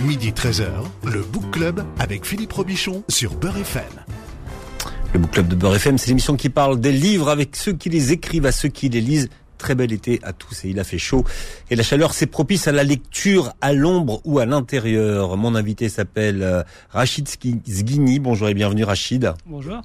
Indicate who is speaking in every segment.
Speaker 1: Midi 13h, le Book Club avec Philippe Robichon sur Beurre FM.
Speaker 2: Le Book Club de Beurre FM, c'est l'émission qui parle des livres avec ceux qui les écrivent à ceux qui les lisent. Très bel été à tous et il a fait chaud. Et la chaleur, c'est propice à la lecture à l'ombre ou à l'intérieur. Mon invité s'appelle euh, Rachid Zghini. Bonjour et bienvenue Rachid.
Speaker 3: Bonjour.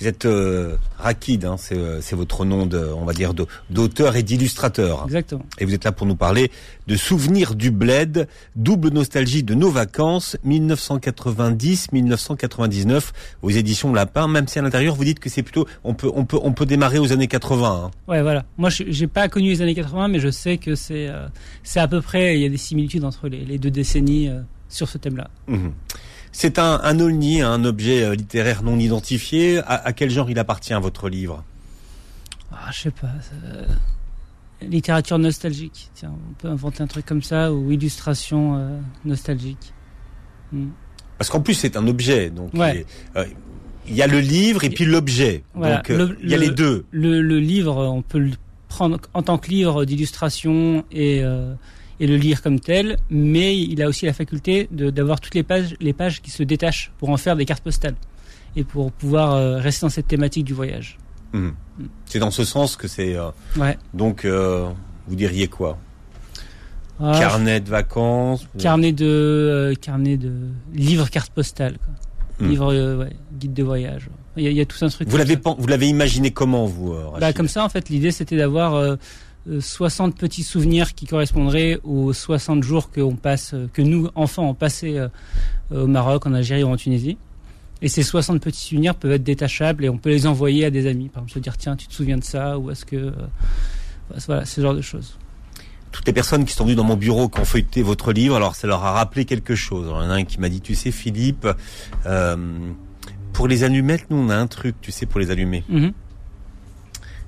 Speaker 2: Vous êtes euh, Rakid, hein, euh, c'est votre nom de, on va dire, d'auteur et d'illustrateur.
Speaker 3: Exactement.
Speaker 2: Et vous êtes là pour nous parler de Souvenirs du Bled, double nostalgie de nos vacances, 1990-1999, aux éditions Lapin. Même si à l'intérieur vous dites que c'est plutôt, on peut, on peut, on peut démarrer aux années 80. Hein.
Speaker 3: Ouais, voilà. Moi, j'ai pas connu les années 80, mais je sais que c'est, euh, c'est à peu près, il y a des similitudes entre les, deux décennies euh, sur ce thème-là.
Speaker 2: Mmh. C'est un, un olni, un objet euh, littéraire non identifié. À, quel genre il appartient votre livre?
Speaker 3: Ah, Je sais pas. littérature nostalgique. Tiens, on peut inventer un truc comme ça ou illustration euh, nostalgique.
Speaker 2: Hmm. Parce qu'en plus c'est un objet, donc euh, il, y a le livre et puis l'objet. donc il y a les deux.
Speaker 3: Le, le, livre, on peut le prendre en tant que livre d'illustration et et le lire comme tel, mais il a aussi la faculté d'avoir toutes les pages, les pages qui se détachent pour en faire des cartes postales et pour pouvoir euh, rester dans cette thématique du voyage.
Speaker 2: Mmh. Mmh. C'est dans ce sens que c'est. Euh,
Speaker 3: ouais.
Speaker 2: Donc, euh, vous diriez quoi? Ah, Carnet de vacances
Speaker 3: Carnet de carnet de livre carte postale. Quoi. Mmh. Livre ouais, guide de voyage. Il y, a, tout un truc.
Speaker 2: Vous l'avez vous l'avez imaginé comment vous
Speaker 3: bah, comme ça en fait l'idée c'était d'avoir 60 petits souvenirs qui correspondraient aux 60 jours que, passe, que nous, enfants, on passé euh, au Maroc, en Algérie ou en Tunisie. Et ces 60 petits souvenirs peuvent être détachables et on peut les envoyer à des amis. Par exemple, se dire, tiens, tu te souviens de ça Ou est-ce que... Euh, voilà, ce genre de choses.
Speaker 2: Toutes les personnes qui sont venues dans mon bureau, qui ont feuilleté votre livre, alors ça leur a rappelé quelque chose. il y en a un qui m'a dit, tu sais, Philippe, euh, pour les allumettes, nous, on a un truc, tu sais, pour les allumer. Mm-hmm.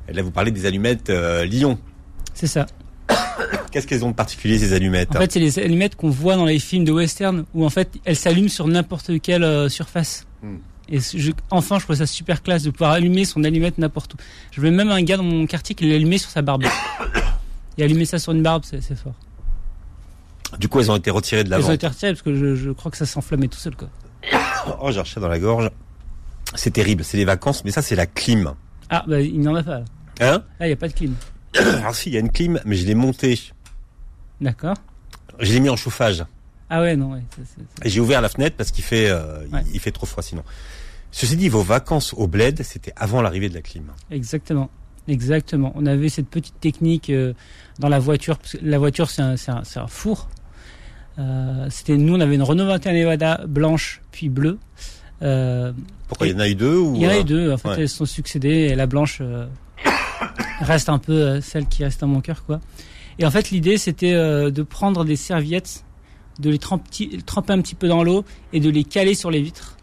Speaker 2: Et là, vous parlez des allumettes Lyon.
Speaker 3: C'est ça.
Speaker 2: Qu'est-ce qu'elles ont de particulier ces allumettes
Speaker 3: En fait, c'est les allumettes qu'on voit dans les films de western où en fait elles s'allument sur n'importe quelle euh, surface. Hmm. Et enfin, je trouve ça super classe de pouvoir allumer son allumette n'importe où. Je veux même un gars dans mon quartier qui l'allumait sur sa barbe. Et allumer ça sur une barbe, c'est fort.
Speaker 2: Du coup, elles ont été retirées de la
Speaker 3: Elles ont été retirées parce que je, crois que ça s'enflammait tout seul, quoi.
Speaker 2: oh, j'ai recherché dans la gorge. C'est terrible, c'est les vacances, mais ça, c'est la clim.
Speaker 3: Ah, bah, il n'y en a pas.
Speaker 2: Hein?
Speaker 3: Là, il n'y a pas de clim.
Speaker 2: Alors si, il y a une clim, mais je l'ai montée.
Speaker 3: D'accord.
Speaker 2: Je l'ai mis en chauffage.
Speaker 3: Ah ouais, non, ouais.
Speaker 2: J'ai ouvert la fenêtre parce qu'il fait, euh, il fait trop froid sinon. Ceci dit, vos vacances au bled, c'était avant l'arrivée de la clim.
Speaker 3: Exactement. Exactement. On avait cette petite technique euh, dans la voiture. Parce que la voiture, c'est un, un, un, four. Euh, c'était nous, on avait une Renault 21 Nevada blanche puis bleue.
Speaker 2: Euh, Pourquoi il y en a eu deux ou
Speaker 3: Il y en a eu deux. En fait, elles sont succédées et la blanche reste un peu euh, celle qui reste dans mon cœur, quoi. Et en fait, l'idée, c'était euh, de prendre des serviettes, de les tremper, tremper un petit peu dans l'eau et de les caler sur les vitres.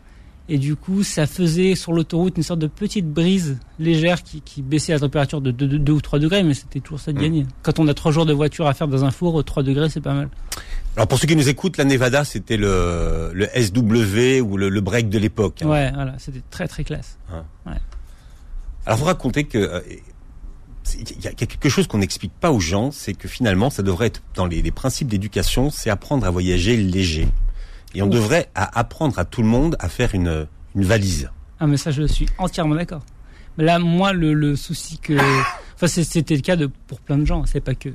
Speaker 3: Et du coup, ça faisait sur l'autoroute une sorte de petite brise légère qui, qui baissait la température de 2, ou 3 degrés, mais c'était toujours ça de mmh. gagner. Quand on a 3 jours de voiture à faire dans un four, 3 degrés, c'est pas mal.
Speaker 2: Alors pour ceux qui nous écoutent, la Nevada, c'était le, le SW ou le, break de l'époque.
Speaker 3: Hein. Ouais, voilà, c'était très très classe. Hein. Ouais.
Speaker 2: Alors vous racontez que euh, il y a quelque chose qu'on n'explique pas aux gens, c'est que finalement, ça devrait être dans les, principes d'éducation, c'est apprendre à voyager léger. Et on devrait apprendre à tout le monde à faire une, une valise.
Speaker 3: Ah mais ça, je suis entièrement d'accord. Là, moi, le, le souci que, enfin, c'était le cas de pour plein de gens. C'est pas que,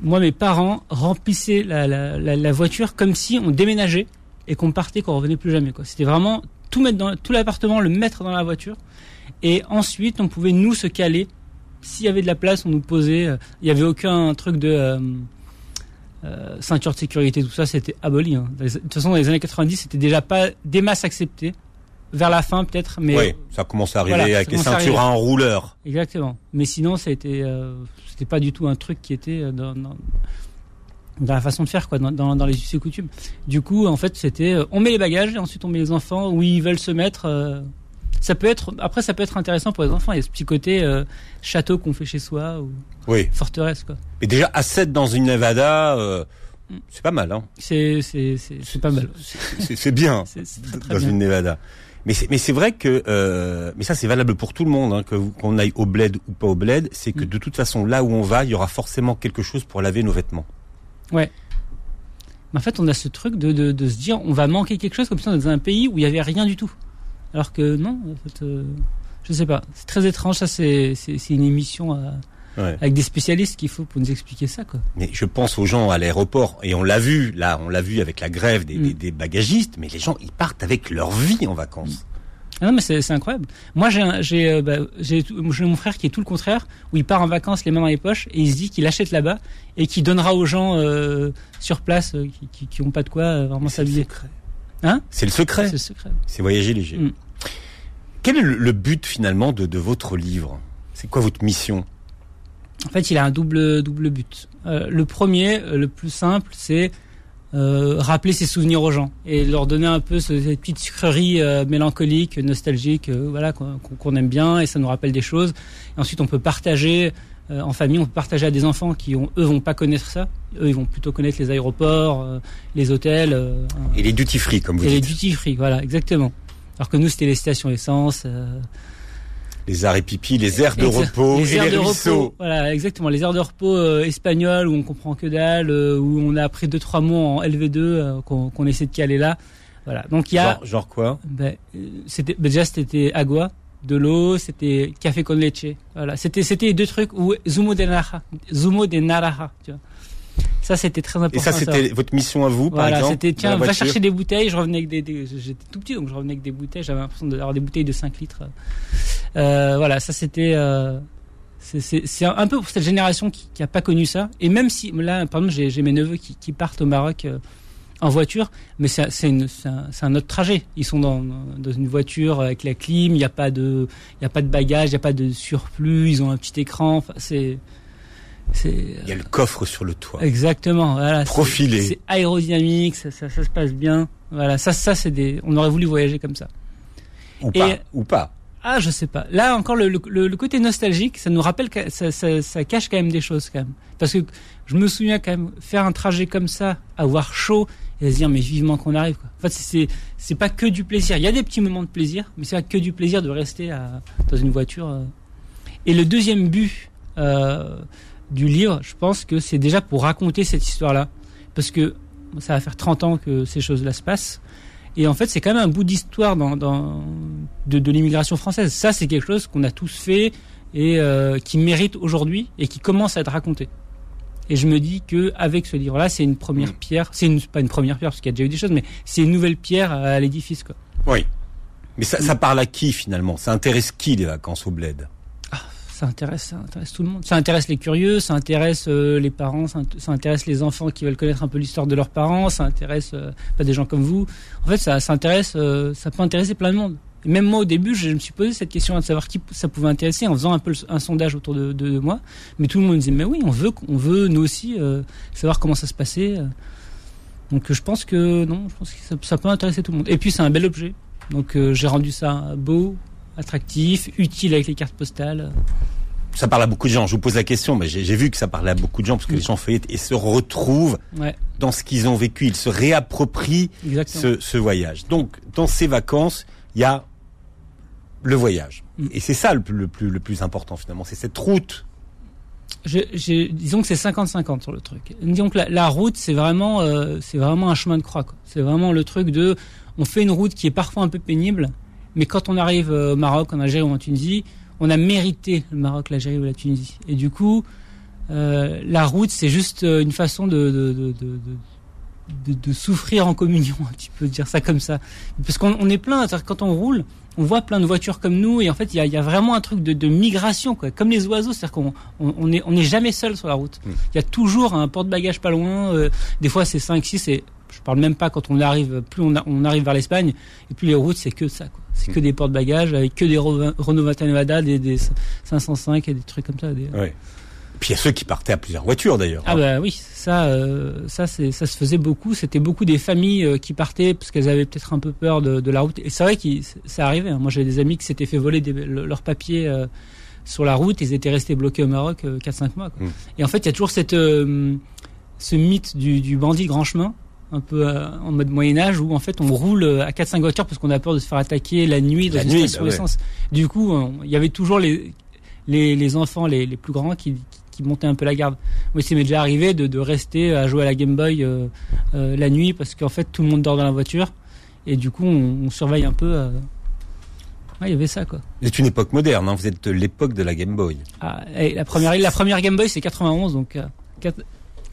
Speaker 3: moi, mes parents remplissaient la, la, la, voiture comme si on déménageait et qu'on partait, qu'on revenait plus jamais. C'était vraiment tout mettre dans tout l'appartement, le mettre dans la voiture, et ensuite on pouvait nous se caler s'il y avait de la place, on nous posait. Euh, il n'y avait aucun truc de euh, euh, ceinture de sécurité, tout ça, c'était aboli. Hein. De toute façon, dans les années 90, c'était déjà pas des masses acceptées. Vers la fin, peut-être, mais
Speaker 2: oui, ça commence à arriver avec les ceintures à enrouleur.
Speaker 3: Exactement. Mais sinon, a été, c'était pas du tout un truc qui était dans, dans, la façon de faire, quoi, dans, dans, les us et coutumes. Du coup, en fait, c'était, on met les bagages et ensuite on met les enfants où ils veulent se mettre ça peut être après ça peut être intéressant pour les enfants. Il y a ce petit côté euh, château qu'on fait chez soi ou forteresse quoi.
Speaker 2: Mais déjà à 7 dans une Nevada. Euh, mm. c'est pas mal, hein.
Speaker 3: C'est pas mal.
Speaker 2: C'est bien dans une Nevada. Mais c'est mais c'est vrai que euh, mais ça c'est valable pour tout le monde, hein, que qu'on aille au bled ou pas au bled, c'est que mm. de toute façon là où on va, il y aura forcément quelque chose pour laver nos vêtements.
Speaker 3: Ouais. Mais en fait, on a ce truc de, de, de se dire, on va manquer quelque chose comme ça dans un pays où il y avait rien du tout. Alors que non, en fait, euh, je sais pas. C'est très étrange. Ça, c'est c'est c'est une émission à-
Speaker 2: Ouais.
Speaker 3: avec des spécialistes qu'il faut pour nous expliquer ça, quoi.
Speaker 2: Mais je pense aux gens à l'aéroport et on l'a vu là, on l'a vu avec la grève des,
Speaker 3: Mm.
Speaker 2: des- des bagagistes. Mais les gens, ils partent avec leur vie en vacances.
Speaker 3: Ah non, mais c'est incroyable. Moi, j'ai un- j'ai euh, bah, j'ai mon frère qui est tout le contraire, où il part en vacances les mains dans les poches et il se dit qu'il achète là-bas et qu'il donnera aux gens euh, sur place euh, qui, qui, qui ont pas de quoi euh, vraiment
Speaker 2: C'est le
Speaker 3: s'habiller.
Speaker 2: secret.
Speaker 3: Hein?
Speaker 2: C'est le secret.
Speaker 3: C'est le secret.
Speaker 2: C'est voyager léger.
Speaker 3: Mm.
Speaker 2: Quel est le, le but finalement de, de votre livre? C'est quoi votre mission?
Speaker 3: En fait, il a un double double but. Euh, le premier, euh, le plus simple, c'est euh, rappeler ses souvenirs aux gens et leur donner un peu ce- cette petite sucrerie euh, mélancolique, nostalgique, euh, voilà qu'on aime bien et ça nous rappelle des choses. Et ensuite, on peut partager en famille, on peut partager à des enfants qui ont, eux vont pas connaître ça. Eux, ils vont plutôt connaître les aéroports, les hôtels
Speaker 2: Et les duty free, comme vous
Speaker 3: et les
Speaker 2: dites.
Speaker 3: duty free. Voilà, exactement. Alors que nous, c'était les stations essence. euh,
Speaker 2: Les arrêts pipi, les aires de repos
Speaker 3: les
Speaker 2: et
Speaker 3: aires
Speaker 2: les
Speaker 3: de
Speaker 2: ruisseaux.
Speaker 3: repos. Voilà, exactement. Les aires de repos euh, espagnoles où on comprend que dalle, euh, où on a appris deux trois mots en LV2 euh, qu'on essaie de caler là. Voilà. Donc il y a,
Speaker 2: Genre, genre quoi?
Speaker 3: Ben, c'était ben, déjà c'était agua, de l'eau, c'était café con leche. Voilà, c'était deux trucs ou zumo de naranja, zumo de naranja. Tu vois. Ça c'était très important.
Speaker 2: Et ça, c'était votre mission à vous, par
Speaker 3: Voilà,
Speaker 2: exemple
Speaker 3: c'était tiens, va chercher des bouteilles. Je revenais avec des, des- j'étais tout petit donc je revenais avec des bouteilles. J'avais l'impression d'avoir des bouteilles de 5 litres. Euh, voilà, ça c'était. Euh, c'est- un peu pour cette génération qui, qui a pas connu ça. Et même si là, par exemple, j'ai mes neveux qui, qui partent au Maroc euh, en voiture, mais c'est un, autre trajet. Ils sont dans, dans une voiture avec la clim. Il n'y a pas de, il y a pas de bagages, il n'y a pas de surplus. Ils ont un petit écran. Enfin, c'est.
Speaker 2: Il y a le coffre sur le toit.
Speaker 3: Exactement, voilà.
Speaker 2: Profilé.
Speaker 3: C'est aérodynamique, ça, ça, ça se passe bien. Voilà, ça, ça c'est des. On aurait voulu voyager comme ça.
Speaker 2: Ou
Speaker 3: Et-
Speaker 2: pas. Ou pas.
Speaker 3: Ah, je sais pas. Là encore, le, le, le côté nostalgique, ça nous rappelle, que ça, ça, ça cache quand même des choses quand même. Parce que je me souviens quand même faire un trajet comme ça, avoir chaud et se dire mais vivement qu'on arrive. Quoi. En fait, c'est c'est pas que du plaisir. Il y a des petits moments de plaisir, mais c'est pas que du plaisir de rester à, dans une voiture. euh. Et le deuxième but euh, du livre, je pense que c'est déjà pour raconter cette histoire-là, parce que ça va faire 30 ans que ces choses-là se passent. Et en fait, c'est quand même un bout d'histoire dans, dans, de, de l'immigration française. Ça, c'est quelque chose qu'on a tous fait et euh, qui mérite aujourd'hui et qui commence à être raconté. Et je me dis que avec ce livre-là, c'est une première
Speaker 2: Mm.
Speaker 3: pierre. C'est une, pas une première pierre parce qu'il y a déjà eu des choses, mais c'est une nouvelle pierre à l'édifice. Quoi.
Speaker 2: Oui. Mais ça, ça parle à qui finalement? Ça intéresse qui les vacances au bled?
Speaker 3: Ça intéresse, tout le monde. Ça intéresse les curieux, ça intéresse euh, les parents, ça, int- ça intéresse les enfants qui veulent connaître un peu l'histoire de leurs parents, ça intéresse euh, pas des gens comme vous. En fait, ça, ça euh, ça peut intéresser plein de monde. Même moi, au début, je me suis posé cette question de savoir qui ça pouvait intéresser en faisant un peu un sondage autour de, moi. Mais tout le monde disait, mais oui, on veut, on veut nous aussi savoir comment ça se passait. Donc, je pense que non, je pense que ça, peut intéresser tout le monde. Et puis, c'est un bel objet. Donc, j'ai rendu ça beau, attractif, utile avec les cartes postales.
Speaker 2: Ça parle à beaucoup de gens. Je vous pose la question, mais j'ai vu que ça parlait à beaucoup de gens parce que
Speaker 3: Mm.
Speaker 2: les gens feuillettent et se retrouvent
Speaker 3: Ouais,
Speaker 2: dans ce qu'ils ont vécu. Ils se réapproprient ce, ce voyage. Donc, dans ces vacances, il y a le voyage.
Speaker 3: Mm.
Speaker 2: Et c'est ça le plus, le plus, le plus important finalement. C'est cette route.
Speaker 3: Je, disons que c'est 50-50 sur le truc. Disons que la, la route, c'est vraiment, euh, c'est vraiment un chemin de croix. C'est vraiment le truc de, on fait une route qui est parfois un peu pénible, mais quand on arrive euh, au Maroc, en Algérie ou en Tunisie, on a mérité le Maroc, l'Algérie ou la Tunisie. Et du coup, euh, la route, c'est juste euh, une façon de, de, de, de, de souffrir en communion, tu peux dire ça comme ça. Parce qu'on on est plein, quand on roule, on voit plein de voitures comme nous, et en fait, il y a, y a vraiment un truc de, de migration, quoi. comme les oiseaux, c'est-à-dire qu'on on, on est, on est jamais seul sur la route.
Speaker 2: Mm.
Speaker 3: Il y a toujours un porte-bagages pas loin, euh, des fois c'est 5, 6, et je parle même pas quand on arrive, plus on, a- on arrive vers l'Espagne, et puis les routes, c'est que ça, quoi. C'est que des porte-bagages, avec que des Renault Renault Nevada, des, des 505 et des trucs comme ça. Des...
Speaker 2: Ouais. Puis il y a ceux qui partaient à plusieurs voitures d'ailleurs.
Speaker 3: Ah bah oui, ça, euh, ça, c'est, ça se faisait beaucoup. C'était beaucoup des familles euh, qui partaient parce qu'elles avaient peut-être un peu peur de, de la route. Et c'est vrai que ça arrivait. hein. Moi, j'avais des amis qui s'étaient fait voler des, leurs papiers euh, sur la route. Ils étaient restés bloqués au Maroc euh, 4-5 mois. quoi.
Speaker 2: Mm.
Speaker 3: Et en fait, il y a toujours cette, ce mythe du, du bandit grand chemin un peu euh, en mode Moyen Âge où en fait on roule euh, à 4-5 voitures parce qu'on a peur de se faire attaquer la nuit dans
Speaker 2: La
Speaker 3: une
Speaker 2: nuit,
Speaker 3: station
Speaker 2: bah ouais.
Speaker 3: essence. Du coup, il y avait toujours les les, les enfants les, les plus grands qui, qui montait un peu la garde. Moi, ça m'est déjà arrivé de, de rester à jouer à la Game Boy euh, euh, la nuit parce qu'en fait tout le monde dort dans la voiture et du coup on, on surveille un peu. euh. Ouais, il y avait ça quoi.
Speaker 2: C'est une époque moderne, hein. vous êtes l'époque de la Game Boy.
Speaker 3: Ah, et la première la première Game Boy c'est 91 donc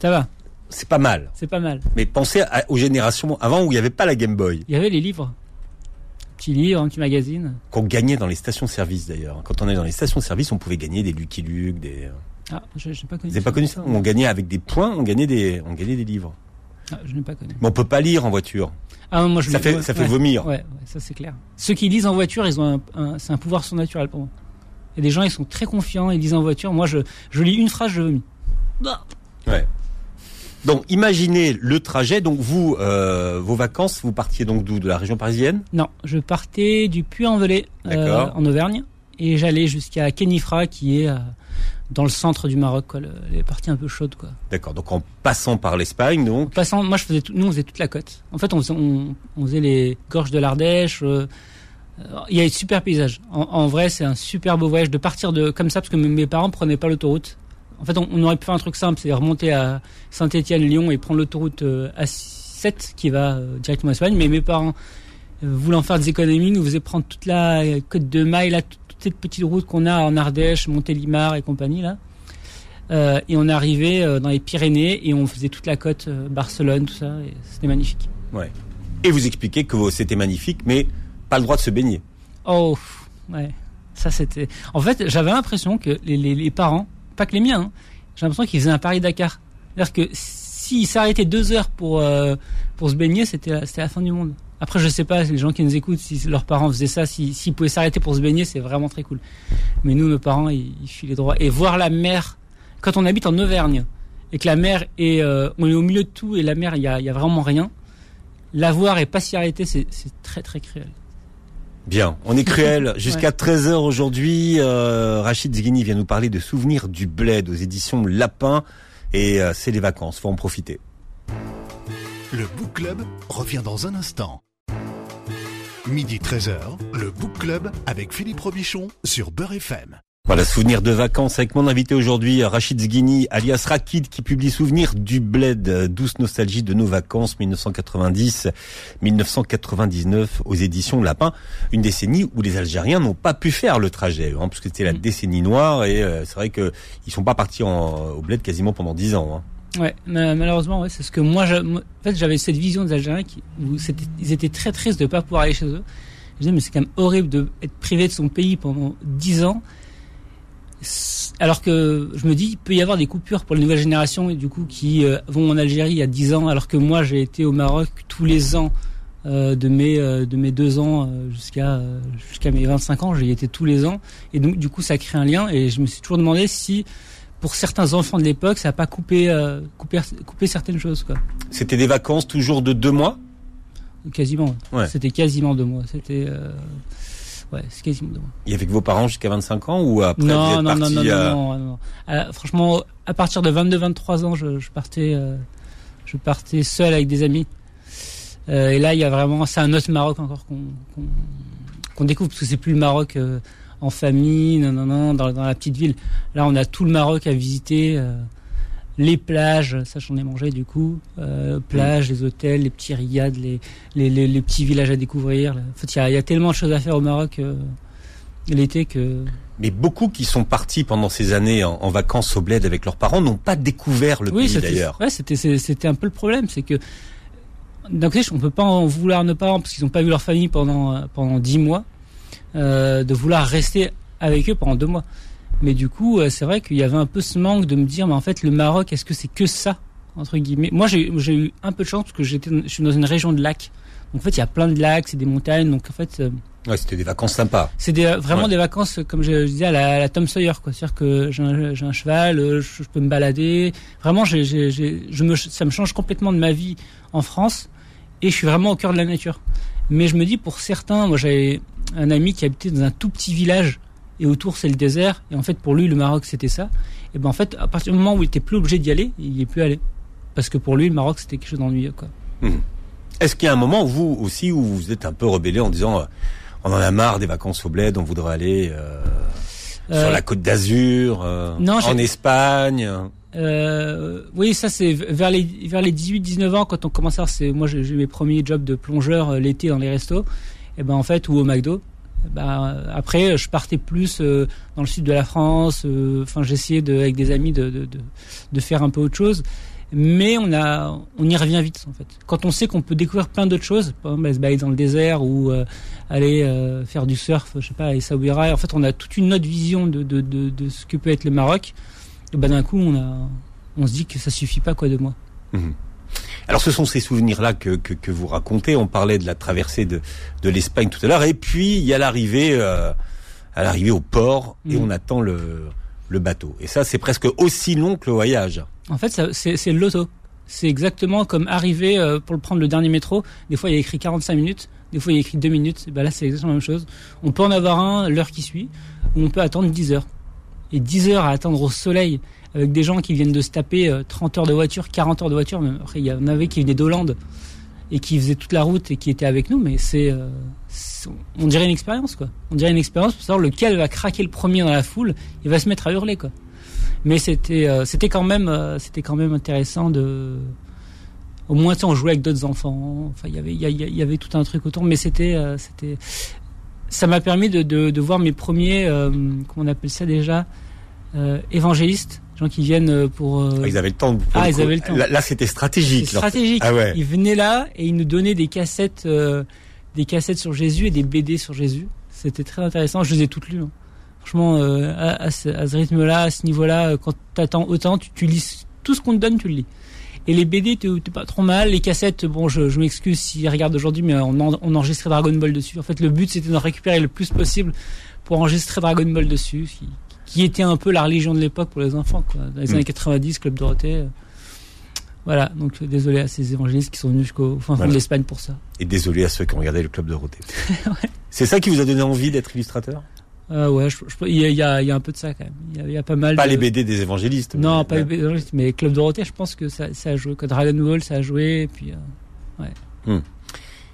Speaker 3: ça va,
Speaker 2: C'est pas mal.
Speaker 3: c'est pas mal.
Speaker 2: Mais pensez à- aux générations avant où il n'y avait pas la Game Boy,
Speaker 3: Il y avait les livres, petits livres, un petit magazine.
Speaker 2: qu'on gagnait dans les stations-service d'ailleurs. Quand on est dans les stations-service, on pouvait gagner des Lucky Luke, des...
Speaker 3: Ah, je j'ai pas connu.
Speaker 2: Vous n'avez pas connu ça? On gagnait avec des points, on gagnait des, on gagnait des livres.
Speaker 3: Ah, je n'ai pas connu.
Speaker 2: Mais on peut pas lire en voiture.
Speaker 3: Ah moi je
Speaker 2: Ça fait, ça fait
Speaker 3: ouais.
Speaker 2: vomir.
Speaker 3: Ouais, ouais, ça c'est clair. Ceux qui lisent en voiture, ils ont un, un- c'est un pouvoir surnaturel pour moi. Il y a des gens, ils sont très confiants, ils lisent en voiture. Moi, je, je lis une phrase, je vomis. Bah.
Speaker 2: Ouais. Donc, imaginez le trajet. Donc, vous, euh, vos vacances, vous partiez donc d'où? De la région parisienne?
Speaker 3: Non, je partais du Puy-en-Velay euh, en Auvergne et j'allais jusqu'à Kenifra, qui est euh, dans le centre du Maroc, quoi, le- les parties un peu chaudes, quoi.
Speaker 2: D'accord. Donc, en passant par l'Espagne,
Speaker 3: En
Speaker 2: donc.
Speaker 3: passant, moi, je faisais, tout- nous, on faisait toute la côte. En fait, on faisait, on, on faisait les gorges de l'Ardèche. il y a un super paysage. En, en vrai, c'est un super beau voyage de partir de comme ça parce que mes- mes parents prenaient pas l'autoroute. En fait, on, on aurait pu faire un truc simple, c'est remonter à Saint-Étienne, Lyon et prendre l'autoroute euh, A7 qui va euh, directement en Espagne. Mais mes parents, euh, voulant faire des économies, nous faisaient prendre toute la côte de Maille, là, toute cette petite route qu'on a en Ardèche, Montélimar et compagnie là. Euh, et on arrivait euh, dans les Pyrénées et on faisait toute la côte, euh, Barcelone, tout ça, c'était magnifique.
Speaker 2: Et vous expliquez que c'était magnifique, mais pas le droit de se baigner.
Speaker 3: Oh, ouais, ça c'était. En fait, j'avais l'impression que les, les, les parents, pas que les miens, hein, j'ai l'impression qu'ils faisaient un Paris-Dakar. C'est-à-dire que s'ils s'arrêtaient deux heures pour euh, pour se baigner, c'était la- la fin du monde. Après, je sais pas, les gens qui nous écoutent, si leurs parents faisaient ça, si- s'ils pouvaient s'arrêter pour se baigner, c'est vraiment très cool. Mais nous, nos parents, ils, ils filaient droit. Et voir la mer, quand on habite en Auvergne, et que la mer est, euh, on est au milieu de tout, et la mer, il y a, y a vraiment rien, la voir et pas s'y arrêter, c'est très très cruel.
Speaker 2: Bien, on est cruel. Jusqu'à 13h aujourd'hui, euh, Rachid Zghini vient nous parler de Souvenirs du Bled aux éditions Lapin. Et euh, c'est les vacances, faut en profiter.
Speaker 1: Le Book Club revient dans un instant. Midi 13h, le Book Club avec Philippe Robichon sur Beurre FM.
Speaker 2: Voilà, Souvenirs de vacances avec mon invité aujourd'hui, Rachid Zghini, alias Rakid, qui publie Souvenirs du Bled, euh, douce nostalgie de nos vacances 1990-1999 aux éditions Lapin. Une décennie où les Algériens n'ont pas pu faire le trajet, hein, puisque c'était la
Speaker 3: Mm.
Speaker 2: décennie noire et euh, c'est vrai que ils sont pas partis en- au Bled quasiment pendant dix ans. hein.
Speaker 3: Ouais, ma- malheureusement, ouais, c'est ce que moi, en fait, j'avais cette vision des Algériens qui, où ils étaient très tristes de pas pouvoir aller chez eux. Je disais, mais c'est quand même horrible de être privé de son pays pendant dix ans. Alors que je me dis, il peut y avoir des coupures pour les nouvelles générations et du coup qui euh, vont en Algérie il y a dix ans, alors que moi j'ai été au Maroc tous les ans euh, de mes euh, de mes deux ans euh, jusqu'à jusqu'à mes 25 ans, j'y étais tous les ans et donc du coup ça crée un lien et je me suis toujours demandé si pour certains enfants de l'époque, ça n'a pas coupé, coupé, coupé certaines choses, quoi.
Speaker 2: C'était des vacances toujours de deux mois?
Speaker 3: Quasiment.
Speaker 2: Ouais.
Speaker 3: C'était quasiment deux mois. C'était, ouais, c'est mois.
Speaker 2: Et avec vos parents jusqu'à 25 ans ou après vous
Speaker 3: non,
Speaker 2: êtes
Speaker 3: non, non, non, non,
Speaker 2: à-
Speaker 3: non, non. Euh, franchement, à partir de 22-23 ans, je, je partais, euh, je partais seul avec des amis. Euh, et là, il y a vraiment, c'est un autre Maroc encore qu'on découvre parce que c'est plus le Maroc euh, en famille, non, non, non, dans, dans la petite ville. Là, on a tout le Maroc à visiter. Les plages, ça j'en ai mangé du coup, euh, plages, les hôtels, les petits riads, les, les, les, les petits villages à découvrir. En fait, il y a, il y a tellement de choses à faire au Maroc euh, l'été que
Speaker 2: Mais beaucoup qui sont partis pendant ces années en, en vacances au bled avec leurs parents n'ont pas découvert le
Speaker 3: oui,
Speaker 2: pays d'ailleurs.
Speaker 3: ouais, c'était c'était un peu le problème, c'est que d'un côté, on peut pas en vouloir à nos parents parce qu'ils n'ont pas vu leur famille pendant euh, pendant dix mois, euh, de vouloir rester avec eux pendant deux mois. Mais du coup, euh, c'est vrai qu'il y avait un peu ce manque de me dire, mais en fait, le Maroc, est-ce que c'est que ça entre guillemets? Moi, j'ai eu un peu de chance parce que j'étais, je suis dans une région de lacs. Donc en fait, il y a plein de lacs, c'est des montagnes. Donc en fait, euh,
Speaker 2: Ouais, c'était des vacances sympas.
Speaker 3: c'est vraiment
Speaker 2: Ouais.
Speaker 3: des vacances, comme je, je disais, à la, à la Tom Sawyer, quoi. C'est-à-dire que j'ai un, cheval, euh, je, je peux me balader. Vraiment, je me, ça me change complètement de ma vie en France. Et je suis vraiment au cœur de la nature. Mais je me dis, pour certains, moi j'avais un ami qui habitait dans un tout petit village et autour c'est le désert. Et en fait, pour lui, le Maroc c'était ça. Et ben en fait, à partir du moment où il était plus obligé d'y aller, il y est plus allé. Parce que pour lui, le Maroc c'était quelque chose d'ennuyeux, quoi.
Speaker 2: Est-ce qu'il y a un moment où vous aussi où vous êtes un peu rebellé en disant euh, on en a marre des vacances au bled, on voudrait aller euh, Sur la Côte d'Azur,
Speaker 3: non,
Speaker 2: en Espagne?
Speaker 3: Euh, oui, ça c'est vers les vers les 18-19 ans quand on commence à c'est moi j'ai eu mes premiers jobs de plongeur l'été dans les restos et ben en fait ou au McDo bah, après, je partais plus euh, dans le sud de la France. Euh, enfin, j'essayais avec des amis de, faire un peu autre chose. Mais on y revient vite en fait. Quand on sait qu'on peut découvrir plein d'autres choses, par exemple se balader dans le désert ou euh, aller faire du surf, je sais pas, à Essaouira. En fait, on a toute une autre vision de, ce que peut être le Maroc. Et ben d'un coup, on se dit que ça suffit pas quoi de moi.
Speaker 2: Mmh. Alors ce sont ces souvenirs-là que, que, vous racontez. On parlait de la traversée de, de l'Espagne tout à l'heure. Et puis il y a l'arrivée euh, à l'arrivée au port et mm. on attend le, le bateau. Et ça, c'est presque aussi long que le voyage.
Speaker 3: En fait, c'est l'auto. C'est exactement comme arriver euh, pour prendre le dernier métro. Des fois, il y a écrit 45 minutes. Des fois, il y a écrit 2 minutes. Ben là, c'est exactement la même chose. On peut en avoir un l'heure qui suit, ou on peut attendre 10 heures. Et 10 heures à attendre au soleil avec des gens qui viennent de se taper 30 euh, heures de voiture, 40 heures de voiture. Il y en avait qui venaient d'Hollande et qui faisaient toute la route et qui étaient avec nous, mais c'est, euh, on dirait une expérience, quoi. On dirait une expérience pour savoir lequel va craquer le premier dans la foule. Il va se mettre à hurler, quoi. Mais c'était, euh, c'était quand même, quand même intéressant de. Au moins, on jouait avec d'autres enfants. Enfin, il y avait, y, avait tout un truc autour, mais c'était, c'était. Ça m'a permis de, voir mes premiers, comment on appelle ça déjà, évangélistes gens qui viennent euh, pour. Euh,
Speaker 2: ah, ils avaient le temps.
Speaker 3: ah, ils avaient le temps.
Speaker 2: Là, c'était stratégique.
Speaker 3: Stratégique. Ah ouais. Ils venaient là et ils nous donnaient des cassettes, euh, des cassettes sur Jésus et des BD sur Jésus. C'était très intéressant. Je les ai toutes lues. Hein. Franchement, à, ce, rythme-là, à ce niveau-là, quand t'attends autant, tu, tu lis tout ce qu'on te donne, tu le lis. Et les BD, t'es pas trop mal. Les cassettes, bon, je, je m'excuse s'ils regardent aujourd'hui, mais on, on enregistrait Dragon Ball dessus. En fait, le but, c'était d'en récupérer le plus possible pour enregistrer Dragon Ball dessus, qui était un peu la religion de l'époque pour les enfants. Quoi. Dans les mm. années 90, Club Dorothée. Euh, voilà, donc euh, désolé à ces évangélistes qui sont venus jusqu'au fin fond de l'Espagne pour ça.
Speaker 2: Et désolé à ceux qui ont regardé le Club Dorothée. ouais. C'est ça qui vous a donné envie d'être illustrateur?
Speaker 3: Euh, ouais, il y, y, a, y, a, un peu de ça quand même. Il y, y a, pas mal.
Speaker 2: Pas les BD des évangélistes.
Speaker 3: Non, pas les BD des évangélistes, mais Club Dorothée, je pense que ça, ça a joué. Quand Dragon Ball, ça a joué, et puis euh, ouais.
Speaker 2: Hmm.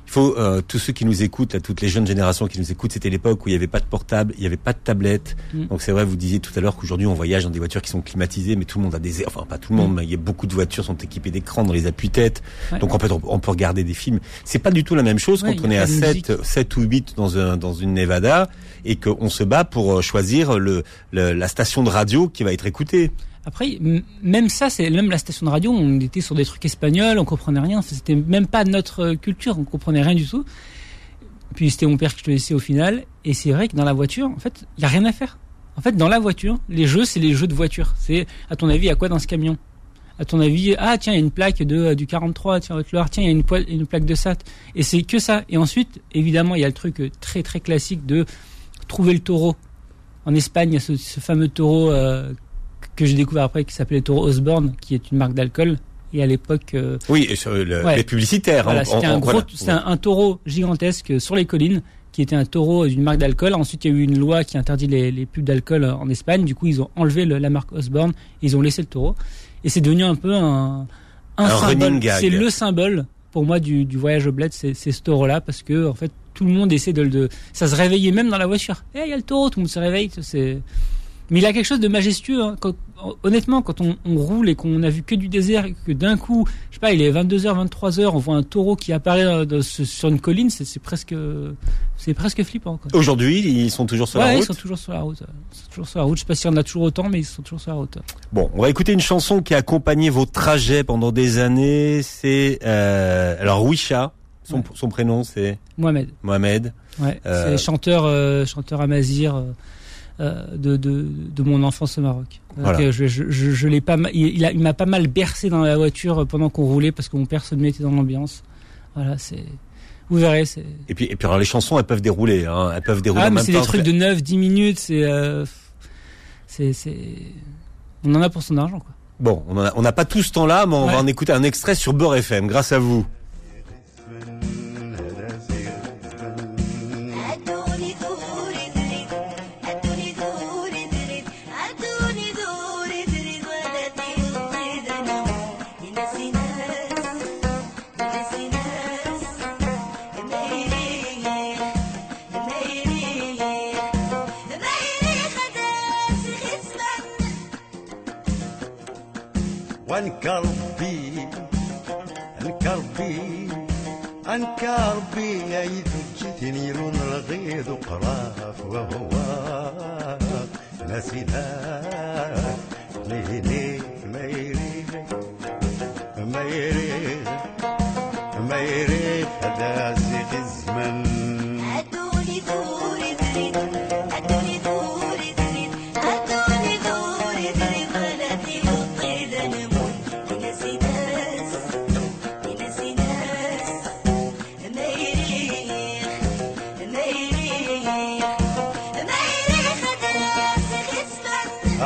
Speaker 2: Il faut euh, tous ceux qui nous écoutent, là, toutes les jeunes générations qui nous écoutent, c'était l'époque où il n'y avait pas de portable, il n'y avait pas de tablette. Mm. Donc c'est vrai, vous disiez tout à l'heure qu'aujourd'hui on voyage dans des voitures qui sont climatisées, mais tout le monde a des, enfin pas tout le monde, mm. mais il y a beaucoup de voitures sont équipées d'écrans dans les appuis-têtes. Donc en fait on, peut regarder des films. C'est pas du tout la même chose quand on est à 7, 7 ou 8 dans un dans une Nevada et qu'on se bat pour euh, choisir le, le, la station de radio qui va être écoutée.
Speaker 3: Après, même ça, c'est même la station de radio, on était sur des trucs espagnols, on comprenait rien. C'était même pas notre euh, culture, on comprenait rien du tout. Puis c'était mon père qui te laissait au final. Et c'est vrai que dans la voiture, en fait, il y a rien à faire. En fait, dans la voiture, les jeux, c'est les jeux de voiture. C'est, à ton avis, a quoi dans ce camion? À ton avis, ah tiens, il y a une plaque de euh, du 43, tiens, tiens, il y a une, plaque de SAT. Et c'est que ça. Et ensuite, évidemment, il y a le truc euh, très très classique de trouver le taureau. En Espagne, il y a ce, fameux taureau que j'ai découvert après qui s'appelait Taureau Osborne, qui est une marque d'alcool. Et à l'époque, euh,
Speaker 2: oui, sur le, les publicitaires.
Speaker 3: Voilà, c'était un gros, c'était un, taureau gigantesque sur les collines, qui était un taureau d'une marque d'alcool. Ensuite, il y a eu une loi qui interdit les, les pubs d'alcool en Espagne. Du coup, ils ont enlevé la marque Osborne, ils ont laissé le taureau, et c'est devenu un peu un, un, symbole. C'est le symbole pour moi du, du voyage au bled, c'est ce taureau-là, parce que en fait, tout le monde essaie de le, ça se réveillait même dans la voiture. Eh, il y a le taureau, tout le monde se réveille. C'est mais il a quelque chose de majestueux. Hein. honnêtement, quand on, roule et qu'on a vu que du désert, et que d'un coup, je sais pas, il est 22h, 23h, on voit un taureau qui apparaît euh, sur une colline, c'est presque, c'est presque flippant.
Speaker 2: Aujourd'hui, ils sont toujours sur la route.
Speaker 3: ils sont toujours sur la route. Ils sont toujours sur la route. Je sais pas s'il y en a toujours autant, mais ils sont toujours sur la route.
Speaker 2: Bon, on va écouter une chanson qui a accompagné vos trajets pendant des années. C'est euh, alors Wisha. Son, son prénom, c'est
Speaker 3: Mohamed.
Speaker 2: Mohamed.
Speaker 3: Ouais. Euh, c'est chanteur, euh, chanteur amazir. Euh, euh, de, de, de, mon enfance au Maroc. je, je, je, l'ai pas, il, il m'a pas mal bercé dans la voiture pendant qu'on roulait parce que mon père se mettait dans l'ambiance. Voilà, c'est. Vous verrez.
Speaker 2: Et puis, et puis alors, les chansons, elles peuvent dérouler. Hein, elles peuvent dérouler.
Speaker 3: Ah,
Speaker 2: mais
Speaker 3: c'est des trucs de 9, 10 minutes. C'est, euh, c'est, c'est. On en a pour son argent, quoi.
Speaker 2: Bon, on n'a pas tout ce temps-là, mais on va en écouter un extrait sur Beurre FM, grâce à vous.
Speaker 4: كربي يدجتني رون الغيظ قراف وهو لا سلاح لهني ما يريد ما يريد ما يريد هذا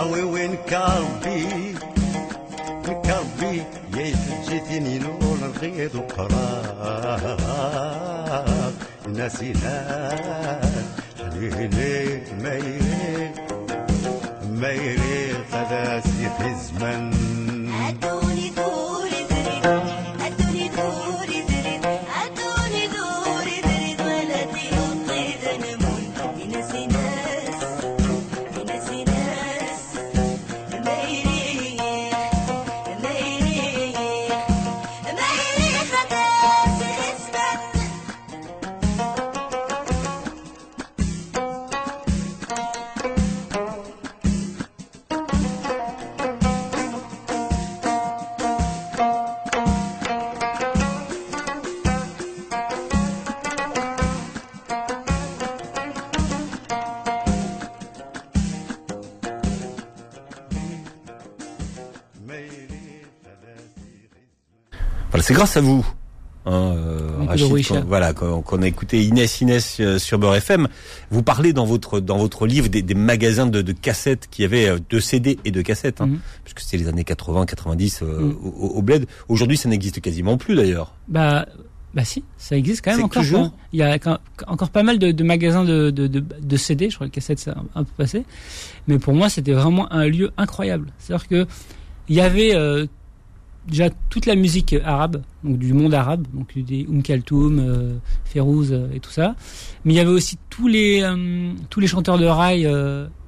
Speaker 4: قوي ونكربي نكربي يتجتني نور الغيظ وقرار. ناسي حنيني ما يريد ما يريد هذا الزمن
Speaker 2: Voilà, c'est grâce à vous. Hein, euh, Rachid, qu'on- voilà, qu'on a écouté Inès Inès euh, sur Beurre FM. Vous parlez dans votre dans votre livre des, des magasins de, de cassettes qui avaient euh, de CD et de cassettes, hein,
Speaker 3: Mhm.
Speaker 2: puisque c'était les années 80, 90 euh,
Speaker 3: Mhm.
Speaker 2: au, au- au bled. Aujourd'hui, ça n'existe quasiment plus d'ailleurs.
Speaker 3: Bah, bah si, ça existe quand même
Speaker 2: C'est
Speaker 3: encore.
Speaker 2: toujours
Speaker 3: quoi. Il y a quand- encore pas mal de, de magasins de, de, CD. Je crois que les cassettes c'est un, un peu passé, mais pour moi c'était vraiment un lieu incroyable. C'est-à-dire que il y avait euh, déjà toute la musique arabe, donc du monde arabe, donc des Oum Kaltoum, euh, Férouz euh, et tout ça. Mais il y avait aussi tous les euh, tous les chanteurs de rail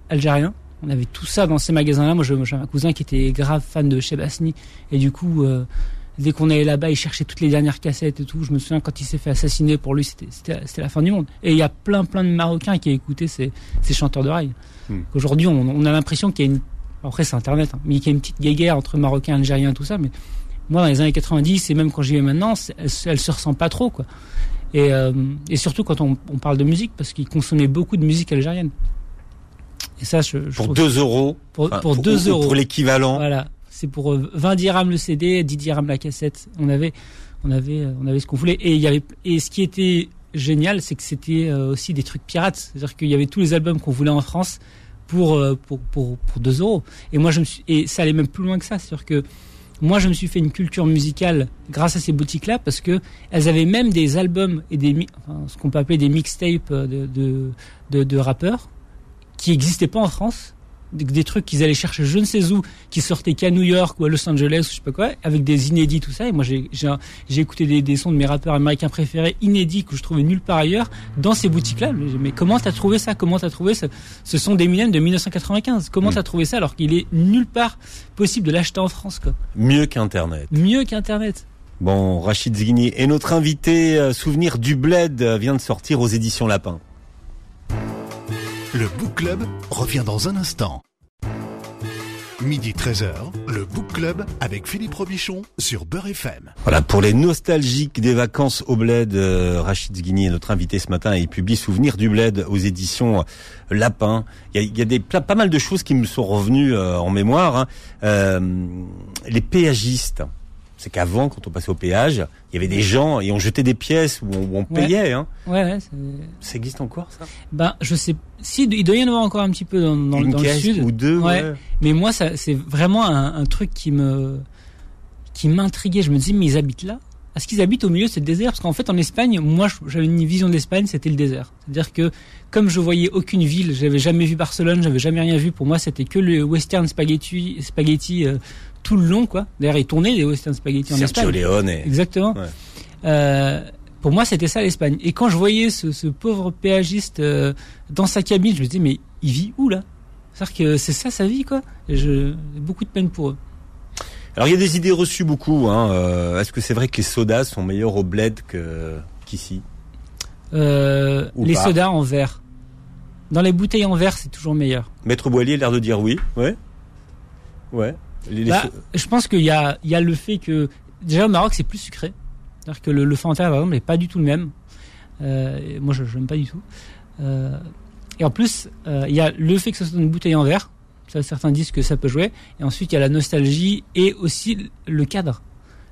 Speaker 3: algériens. On avait tout ça dans ces magasins-là. Moi, j'ai un cousin qui était grave fan de Chebasni et du coup. Dès qu'on allait là-bas, il cherchait toutes les dernières cassettes et tout. Je me souviens quand il s'est fait assassiner, pour lui, c'était la fin du monde. Et il y a plein plein de Marocains qui écoutaient ces, ces chanteurs de rail.
Speaker 2: Hmm.
Speaker 3: Aujourd'hui, on, on a l'impression qu'il y a une... Après, c'est Internet, hein, mais qu'il y a une petite guéguerre entre Marocains, Algériens, tout ça. Mais moi, dans les années 90, et même quand j'y vais maintenant, elle, elle se ressent pas trop, quoi. Et, euh, et surtout quand on, on parle de musique, parce qu'ils consommaient beaucoup de musique algérienne. Et ça, je, je
Speaker 2: Pour
Speaker 3: trouve-
Speaker 2: 2 euros.
Speaker 3: pour,
Speaker 2: enfin,
Speaker 3: pour 2
Speaker 2: ou- ou
Speaker 3: euros.
Speaker 2: Pour l'équivalent.
Speaker 3: Voilà, c'est pour euh, 20 dirhams le CD, 10 dirhams la cassette. On avait, on avait, euh, on avait ce qu'on voulait. Et il y avait, et ce qui était génial, c'est que c'était euh, aussi des trucs pirates. C'est-à-dire qu'il y avait tous les albums qu'on voulait en France pour euh, pour pour pour 2 euros. Et moi, je me et ça allait même plus loin que ça. C'est-à-dire que moi, je me suis fait une culture musicale grâce à ces boutiques-là parce que elles avaient même des albums et des, ce qu'on peut appeler des mixtapes euh, de, de, de rappeurs qui n'existaient pas en France des, trucs qu'ils allaient chercher je ne sais où, qui sortaient qu'à New York ou à Los Angeles ou je sais pas quoi, avec des inédits tout ça. Et moi j'ai écouté des, des sons de mes rappeurs américains préférés inédits que je trouvais nulle part ailleurs dans ces boutiques-là. Mais, comment t'as trouvé ça? Comment t'as trouvé ça Ce sont des Eminem de 1995. Comment
Speaker 2: Mm.
Speaker 3: t'as trouvé ça alors qu'il est nulle part possible de l'acheter en France quoi?
Speaker 2: Mieux qu'Internet.
Speaker 3: Mieux qu'Internet.
Speaker 2: Bon, Rachid Zghini et notre invité euh, Souvenir du Bled euh, vient de sortir aux éditions Lapin.
Speaker 1: Le Book Club revient dans un instant. Midi 13h, le Book Club avec Philippe Robichon sur Beurre FM.
Speaker 2: Voilà, pour les nostalgiques des vacances au Bled, euh, Rachid Zghini est notre invité ce matin et il publie Souvenir du Bled aux éditions euh, Lapin. Il y a, des, pas mal de choses qui me sont revenues euh, en mémoire. hein. Les péagistes, c'est qu'avant, quand on passait au péage, il y avait des gens et on jetait des pièces où on,
Speaker 3: Ouais.
Speaker 2: payait. Hein.
Speaker 3: Ouais,
Speaker 2: Ça existe encore ça?
Speaker 3: Ben je sais. Si il doit y en avoir encore un petit peu dans, dans,
Speaker 2: Une
Speaker 3: dans le sud.
Speaker 2: ou deux
Speaker 3: Ouais.
Speaker 2: ouais.
Speaker 3: Mais moi, ça, c'est vraiment un, un truc qui me, qui m'intriguait. Je me disais, mais ils habitent là? Est-ce qu'ils habitent au milieu de ce désert Parce qu'en fait, en Espagne, moi, j'avais une vision de l'Espagne, c'était le désert. C'est-à-dire que, comme je voyais aucune ville, j'avais jamais vu Barcelone, j'avais jamais rien vu. Pour moi, c'était que le western spaghetti, spaghetti euh, tout le long, quoi. D'ailleurs, ils tournaient les western spaghetti en
Speaker 2: Sergio
Speaker 3: Espagne.
Speaker 2: Leone.
Speaker 3: Exactement.
Speaker 2: Ouais.
Speaker 3: Euh, pour moi, c'était ça l'Espagne. Et quand je voyais ce, ce pauvre péagiste euh, dans sa cabine, je me disais, mais il vit où là? C'est-à-dire que c'est ça sa vie, quoi. Et je, j'ai beaucoup de peine pour eux.
Speaker 2: Alors il y a des idées reçues beaucoup. Hein. euh, Est-ce que c'est vrai que les sodas sont meilleurs au bled qu'ici?
Speaker 3: Euh,
Speaker 2: Ou
Speaker 3: les
Speaker 2: pas?
Speaker 3: sodas en verre. Dans les bouteilles en verre, c'est toujours meilleur.
Speaker 2: Maître Boilier a l'air de dire oui. Ouais. Ouais. Les- les
Speaker 3: Bah,
Speaker 2: so-
Speaker 3: je pense qu'il y a, y a le fait que déjà au Maroc c'est plus sucré. C'est-à-dire que le, le par exemple n'est pas du tout le même. Euh, moi je n'aime pas du tout. Euh, et en plus euh, il y a le fait que ce soit une bouteille en verre. Ça, certains disent que ça peut jouer. Et ensuite il y a la nostalgie et aussi le cadre.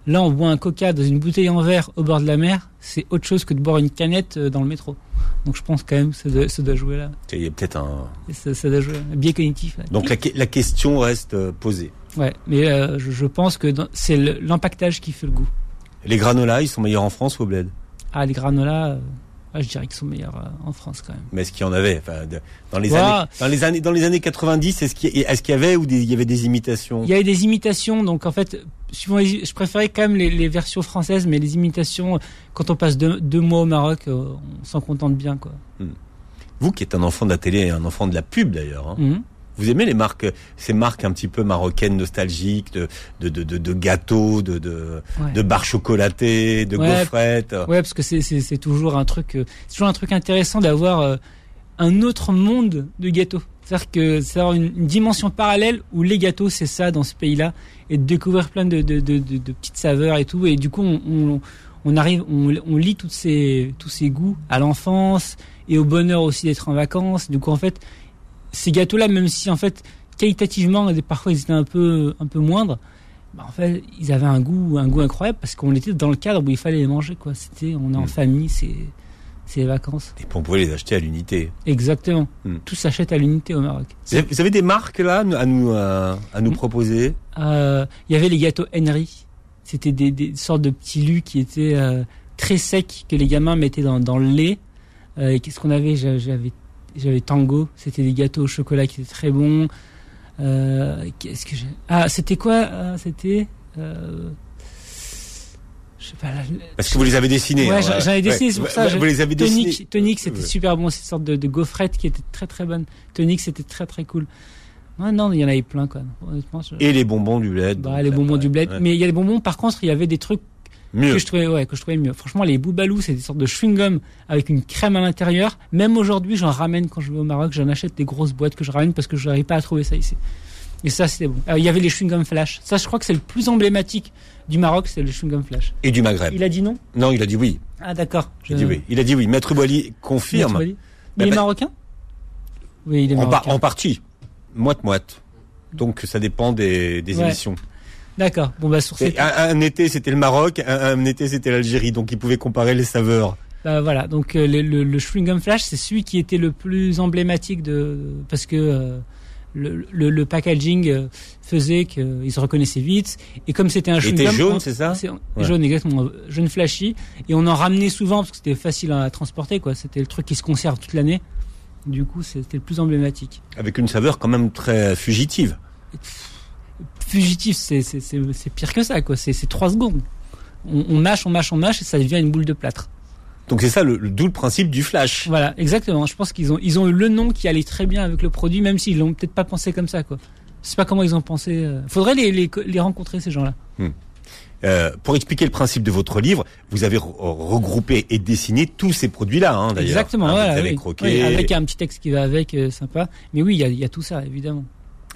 Speaker 3: Là on boit un coca dans une bouteille en verre au bord de la mer. C'est autre chose que de boire une canette euh, dans le métro. Donc je pense quand même que ça doit, ça doit jouer là.
Speaker 2: Il y a peut-être un.
Speaker 3: Ça, ça doit jouer. Un biais cognitif. là.
Speaker 2: Donc la, que- la question reste euh, posée.
Speaker 3: Ouais, mais euh, je, je pense que c'est l'empaquetage qui fait le goût.
Speaker 2: Les granolas, ils sont meilleurs en France ou au bled?
Speaker 3: Ah, les granolas, je dirais qu'ils sont meilleurs euh, en France quand même.
Speaker 2: Mais est-ce qu'il y en avait? Enfin, dans les années dans les années dans les années 90 est-ce qu'il y, est-ce qu'il y avait ou des, il y avait des imitations?
Speaker 3: Il y avait des imitations, donc en fait, je préférais quand même les, les versions françaises, mais les imitations, quand on passe deux, deux mois au Maroc, euh, on s'en contente bien, quoi.
Speaker 2: Vous qui êtes un enfant de la télé et un enfant de la pub d'ailleurs. hein,
Speaker 3: Mhm.
Speaker 2: Vous aimez les marques ces marques un petit peu marocaines nostalgiques de de de, de, de gâteaux, de de,
Speaker 3: Ouais.
Speaker 2: de barres chocolatées, de
Speaker 3: Ouais.
Speaker 2: gaufrettes.
Speaker 3: Ouais, parce que c'est toujours un truc, euh, c'est toujours un truc intéressant d'avoir euh, un autre monde de gâteaux. C'est-à-dire que c'est avoir une, une dimension parallèle où les gâteaux c'est ça dans ce pays-là et de découvrir plein de, de, de, de, de petites saveurs et tout et du coup on, on, on arrive, on, on lit toutes ces tous ces goûts à l'enfance et au bonheur aussi d'être en vacances. Du coup en fait ces gâteaux-là, même si en fait qualitativement parfois ils étaient un peu un peu moindres, bah, en fait, ils avaient un goût, un goût incroyable parce qu'on était dans le cadre où il fallait les manger, quoi. C'était, on est en
Speaker 2: Mm.
Speaker 3: famille, c'est, c'est les vacances.
Speaker 2: Et puis on pouvait les acheter à l'unité.
Speaker 3: Exactement.
Speaker 2: Mm.
Speaker 3: Tout s'achète à l'unité au Maroc.
Speaker 2: Vous avez- vous avez des marques là à nous à, à nous
Speaker 3: Mm.
Speaker 2: proposer?
Speaker 3: Euh, Il y avait les gâteaux Henry. C'était des, des sortes de petits lus qui étaient euh, très secs que les gamins mettaient dans, dans le lait. Euh, qu'est-ce qu'on avait? J'a- J'avais, j'avais Tango. C'était des gâteaux au chocolat qui étaient très bons. Euh, qu'est-ce que j'ai Ah, c'était quoi Ah, C'était. Euh, je sais pas. Là,
Speaker 2: Parce que vous les avez dessinés.
Speaker 3: Ouais,
Speaker 2: hein,
Speaker 3: ai dessiné, c'est pour ça,
Speaker 2: Vous les avez dessinés.
Speaker 3: Tonic, Tonic c'était
Speaker 2: Ouais.
Speaker 3: super bon, c'est une sorte de, de gaufrette qui était très très bonne. Tonic, c'était très très cool. Ouais, non, il y en avait plein, quoi. Honnêtement, je-
Speaker 2: Et les bonbons du bled.
Speaker 3: bah, les bonbons
Speaker 2: ouais,
Speaker 3: du bled.
Speaker 2: ouais.
Speaker 3: Mais il y a les bonbons, par contre, il y avait des trucs
Speaker 2: Mieux.
Speaker 3: que je trouvais, ouais, que je trouvais mieux. Franchement, les boubalous, c'est des sortes de chewing-gum avec une crème à l'intérieur. Même aujourd'hui, j'en ramène quand je vais au Maroc, j'en achète des grosses boîtes que je ramène parce que je n'arrive pas à trouver ça ici. Et ça, c'était bon. Euh, Il y avait les chewing-gum flash. Ça, je crois que c'est le plus emblématique du Maroc, c'est le chewing-gum flash.
Speaker 2: Et du Maghreb.
Speaker 3: Il a dit non?
Speaker 2: Non, il a dit oui.
Speaker 3: Ah, d'accord.
Speaker 2: Il a dit oui. Il a dit oui. Maître Boily confirme.
Speaker 3: Maître.
Speaker 2: Bah,
Speaker 3: Il est
Speaker 2: bah-
Speaker 3: marocain? Oui, il est
Speaker 2: En, par- en partie. Moite moite. Donc ça dépend des, des
Speaker 3: Ouais.
Speaker 2: émissions.
Speaker 3: D'accord. Bon, bah, sur cette...
Speaker 2: un, un été c'était le Maroc, un, un été c'était l'Algérie, donc ils pouvaient comparer les saveurs.
Speaker 3: Bah, voilà. Donc, euh, le, le, flash, c'est celui qui était le plus emblématique de, parce que, euh, le, le, le packaging euh, faisait qu'ils se reconnaissaient vite. Et comme c'était un
Speaker 2: Il
Speaker 3: chewing
Speaker 2: était
Speaker 3: gum.
Speaker 2: jaune, c'est ça? Ouais.
Speaker 3: Jaune, exactement. Jaune flashy. Et on en ramenait souvent parce que c'était facile à transporter, quoi. C'était le truc qui se conserve toute l'année. Du coup, c'était le plus emblématique.
Speaker 2: Avec une saveur quand même très fugitive.
Speaker 3: Fugitif, c'est c'est- c'est- c'est pire que ça, quoi. C'est c'est trois secondes. On, on mâche, on mâche, on mâche et ça devient une boule de plâtre.
Speaker 2: Donc c'est ça le, le- d'où le principe du flash.
Speaker 3: Voilà, exactement. Je pense qu'ils ont, ils ont eu le nom qui allait très bien avec le produit, même s'ils l'ont peut-être pas pensé comme ça, quoi. Je sais pas comment ils ont pensé. euh. Faudrait les, les, les rencontrer, ces gens-là.
Speaker 2: Euh, pour expliquer le principe de votre livre, vous avez re- regroupé et dessiné tous ces produits-là, hein, d'ailleurs.
Speaker 3: Exactement,
Speaker 2: Hein,
Speaker 3: voilà. Oui. Oui, avec un petit texte qui va avec, euh, sympa. Mais oui, il y a, il y a tout ça, évidemment.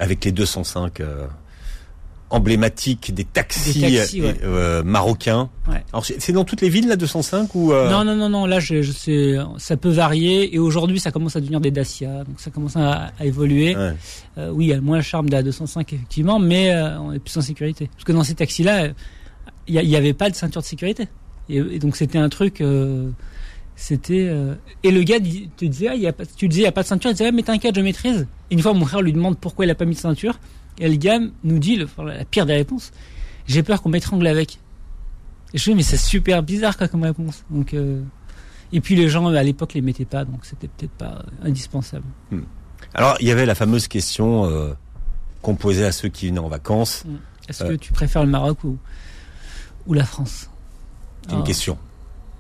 Speaker 2: avec les 205 euh, emblématiques des taxis,
Speaker 3: Des taxis,
Speaker 2: euh,
Speaker 3: ouais.
Speaker 2: euh, marocains.
Speaker 3: Ouais.
Speaker 2: Alors c'est dans toutes les villes la 205 ou euh,
Speaker 3: Non, non, non, non. Là, je, je sais, ça peut varier. Et aujourd'hui, ça commence à devenir des Dacia. Donc, ça commence à, à évoluer.
Speaker 2: Ouais.
Speaker 3: Euh, oui, il y a moins le charme de la 205, effectivement, mais on est plus en sécurité. Parce que dans ces taxis-là, euh, il y a- il y avait pas de ceinture de sécurité. Et, et donc, c'était un truc. c'était. et le gars te disait, ah, y a pas, tu disais, il n'y a pas de ceinture. Il disait, ah, mais t'inquiète, je maîtrise. Et une fois, mon frère lui demande pourquoi il a pas mis de ceinture. Et le gars nous dit, le, la pire des réponses, j'ai peur qu'on m'étrangle avec. Et je dis, mais c'est super bizarre quoi, comme réponse. Donc, euh, et puis les gens à l'époque les mettaient pas, donc c'était peut-être pas euh, indispensable.
Speaker 2: Alors il y avait la fameuse question euh, qu'on posait à ceux qui venaient en vacances.
Speaker 3: Est-ce
Speaker 2: Ouais.
Speaker 3: que tu préfères le Maroc ou, ou la France?
Speaker 2: C'est une
Speaker 3: Ah,
Speaker 2: question.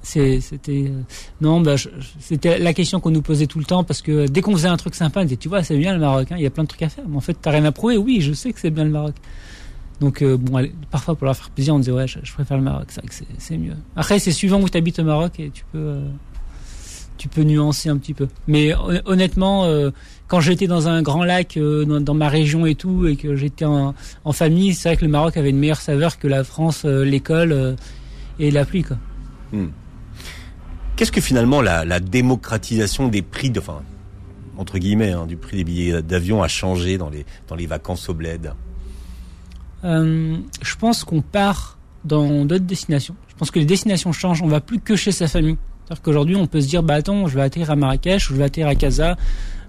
Speaker 3: C'était euh, non, bah, c'était la question qu'on nous posait tout le temps parce que dès qu'on faisait un truc sympa, on disait tu vois c'est bien le Maroc, hein, il y a plein de trucs à faire. Mais en fait t'as rien à prouver. Oui, je sais que c'est bien le Maroc. Donc euh, bon, parfois pour leur faire plaisir, on disait ouais, je, préfère le Maroc, c'est mieux. Après, c'est suivant où tu habites au Maroc et tu peux euh, tu peux nuancer un petit peu. Mais hon- honnêtement, quand j'étais dans un grand lac dans, ma région et tout, et que j'étais en, famille, c'est vrai que le Maroc avait une meilleure saveur que la France, l'école et la pluie. Quoi.
Speaker 2: Qu'est-ce que finalement la, démocratisation des prix, de, enfin, entre guillemets, hein, du prix des billets d'avion a changé dans les, dans les vacances au bled?
Speaker 3: Euh, je pense qu'on part dans d'autres destinations. Je pense que les destinations changent. On va plus que chez sa famille. C'est-à-dire qu'aujourd'hui, on peut se dire, bah attends, je vais atterrir à Marrakech ou je vais atterrir à Casa.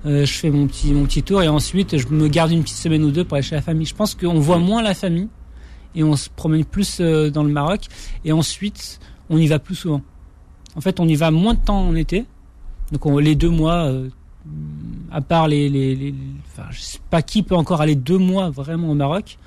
Speaker 3: euh, je fais mon petit mon petit tour et ensuite je me garde une petite semaine ou deux pour aller chez la famille. Je pense qu'on voit moins la famille et on se promène plus euh, dans le Maroc et ensuite on y va plus souvent. En fait, on y va moins de temps en été. Donc on, les deux mois, euh, à part les, les, les, enfin, je sais pas qui peut encore aller deux mois vraiment au Maroc.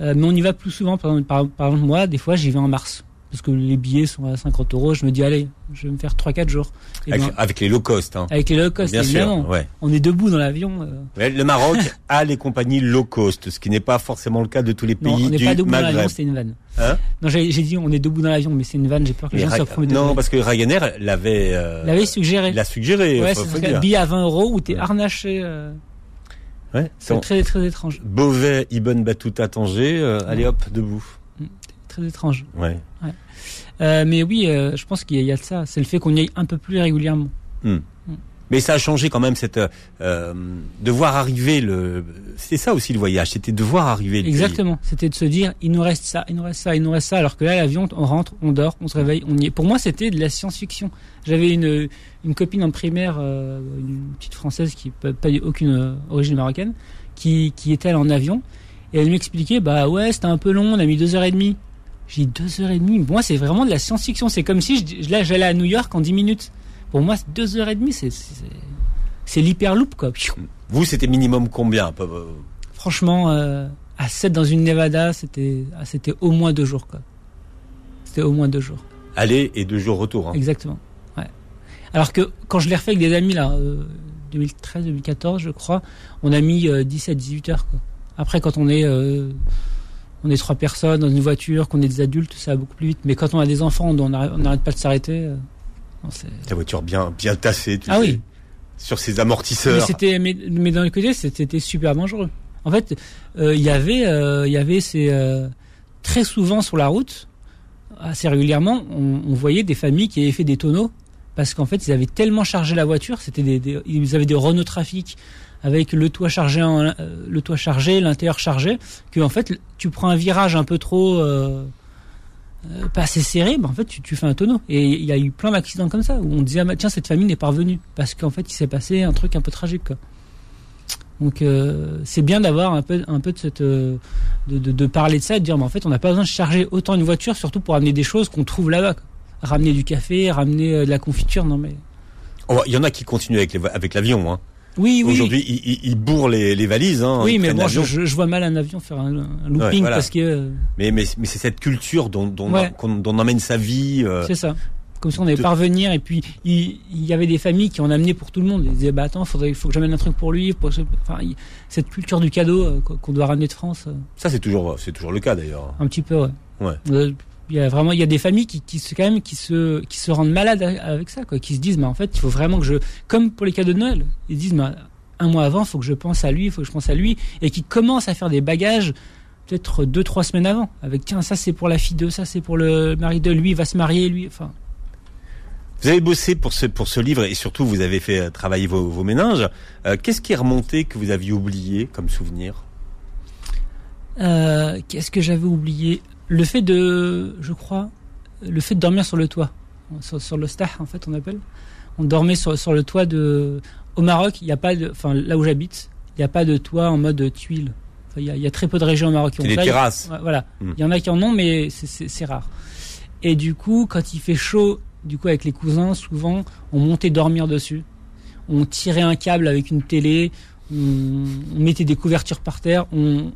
Speaker 3: Euh, mais on y va plus souvent. Par exemple, par, par exemple, moi, des fois, j'y vais en mars. Parce que les billets sont à 50 euros. Je me dis, allez, je vais me faire 3-4 jours. Et
Speaker 2: avec,
Speaker 3: ben,
Speaker 2: avec les low cost. Hein.
Speaker 3: avec les low cost,
Speaker 2: Bien
Speaker 3: évidemment.
Speaker 2: sûr, ouais.
Speaker 3: On est debout dans l'avion. euh,
Speaker 2: Le Maroc a les compagnies low cost, ce qui n'est pas forcément le cas de tous les
Speaker 3: non,
Speaker 2: pays
Speaker 3: on n'est
Speaker 2: du
Speaker 3: pas debout dans l'avion,
Speaker 2: Maghreb.
Speaker 3: c'est une vanne.
Speaker 2: Hein
Speaker 3: non, j'ai dit, on est debout dans l'avion, mais c'est une vanne. J'ai peur que les gens soient premiers
Speaker 2: non, parce que Ryanair l'avait euh,
Speaker 3: L'avait suggéré.
Speaker 2: l'a suggéré.
Speaker 3: ouais, c'est un billet à 20 euros où t'es
Speaker 2: Ouais.
Speaker 3: harnaché. euh,
Speaker 2: Ouais,
Speaker 3: c'est très, très étrange.
Speaker 2: Beauvais, Ibn Battuta, Tanger, euh, allez hop, debout.
Speaker 3: Très étrange.
Speaker 2: Ouais.
Speaker 3: Euh, mais oui, je pense qu'il y, a- il y a de ça. C'est le fait qu'on y aille un peu plus régulièrement.
Speaker 2: Mais ça a changé quand même cette euh, de voir arriver le. C'est ça aussi le voyage, c'était de voir arriver le.
Speaker 3: Exactement. C'était de se dire, il nous reste ça, il nous reste ça, il nous reste ça. Alors que là, l'avion, on rentre, on dort, on se réveille, on y est. Pour moi, c'était de la science-fiction. J'avais une, une copine en primaire, euh, une petite française qui n'a pas aucune euh, origine marocaine, qui, qui était en avion. Et elle m'expliquait, bah ouais, c'était un peu long, on a mis deux heures et demie. J'ai dit deux heures et demie? Moi, c'est vraiment de la science-fiction. C'est comme si là, j'allais à New York en dix minutes. Pour moi, c'est deux heures et demie, c'est, l'hyperloop, quoi.
Speaker 2: Vous, c'était minimum combien euh,
Speaker 3: Franchement, euh, à 7 dans une Nevada, c'était ah, c'était au moins deux jours. quoi. C'était au moins deux jours.
Speaker 2: Aller et deux jours retour. Hein.
Speaker 3: Exactement. Ouais. Alors que quand je l'ai refait avec des amis, là, euh, 2013, 2014, je crois, on a mis 17-18 heures. Quoi. Après, quand on est, euh, on est trois personnes dans une voiture, qu'on est des adultes, ça va beaucoup plus vite. Mais quand on a des enfants, on n'arrête pas de s'arrêter. Euh,
Speaker 2: Ta voiture bien bien tassée. Tu
Speaker 3: ah
Speaker 2: sais,
Speaker 3: oui,
Speaker 2: Sur ses
Speaker 3: mais
Speaker 2: amortisseurs.
Speaker 3: c'était mais, mais d'un côté c'était super dangereux. En fait, euh, il y avait euh, il y avait ces euh, très souvent sur la route, assez régulièrement, on, on voyait des familles qui avaient fait des tonneaux parce qu'en fait ils avaient tellement chargé la voiture, c'était des, des- ils avaient des Renault Trafic avec le toit chargé en, euh, le toit chargé, l'intérieur chargé, que en fait tu prends un virage un peu trop euh, pas assez serré, bah en fait tu, fais un tonneau. Et il y a eu plein d'accidents comme ça où on disait ah, bah, tiens cette famille n'est pas revenue parce qu'en fait il s'est passé un truc un peu tragique. Donc euh, c'est bien d'avoir un peu un peu de cette euh, de, parler de ça de dire mais en fait on n'a pas besoin de charger autant une voiture surtout pour amener des choses qu'on trouve là-bas. Ramener du café, ramener de la confiture, non mais
Speaker 2: Oh, Il y en a qui continuent avec l'avion. Hein.
Speaker 3: Oui oui
Speaker 2: Aujourd'hui, ils, bourrent les, les valises. Hein,
Speaker 3: oui mais bon je, vois mal un avion faire un, un looping
Speaker 2: Ouais, voilà.
Speaker 3: parce que euh,
Speaker 2: Mais mais mais c'est cette culture dont dont,
Speaker 3: Ouais.
Speaker 2: qu'on- dont on emmène sa vie. euh,
Speaker 3: C'est ça. Comme si on allait parvenir et puis il, il y avait des familles qui en amenaient pour tout le monde. Ils disaient bah attends, faudrait, faut que j'amène un truc pour lui. Pour ce- enfin, il- cette culture du cadeau euh, qu'on qu'on doit ramener de France, euh,
Speaker 2: Ça c'est toujours c'est toujours le cas d'ailleurs.
Speaker 3: un petit peu. Ouais.
Speaker 2: Ouais.
Speaker 3: Euh, Il y a vraiment, il y a des familles qui, qui se quand même qui se qui se rendent malades avec ça, quoi. Qui se disent mais en fait il faut vraiment que je, comme pour les cadeaux de Noël, ils se disent mais un mois avant, faut que je pense à lui, faut que je pense à lui, et qui commencent à faire des bagages peut-être deux trois semaines avant avec tiens ça c'est pour la fille de ça c'est pour le mari de lui il va se marier lui enfin
Speaker 2: Vous avez bossé pour ce pour ce livre et surtout vous avez fait euh, travailler vos, vos méninges. Euh, Qu'est-ce qui est remonté que vous aviez oublié comme souvenir?
Speaker 3: Euh, Qu'est-ce que j'avais oublié? Le fait de, je crois, le fait de dormir sur le toit, sur, sur le stah en fait on appelle. On dormait sur, sur le toit de. Au Maroc, il n'y a pas de, enfin là où j'habite, il n'y a pas de toit en mode tuile. Enfin, il y, a, y a très peu de régions au Maroc qui ont
Speaker 2: des
Speaker 3: y a-
Speaker 2: terrasses.
Speaker 3: Ouais, Voilà,
Speaker 2: Mm.
Speaker 3: il y en a qui en ont, mais c'est rare. Et du coup, quand il fait chaud, du coup avec les cousins, souvent on montait dormir dessus. On tirait un câble avec une télé, on, on mettait des couvertures par terre, on,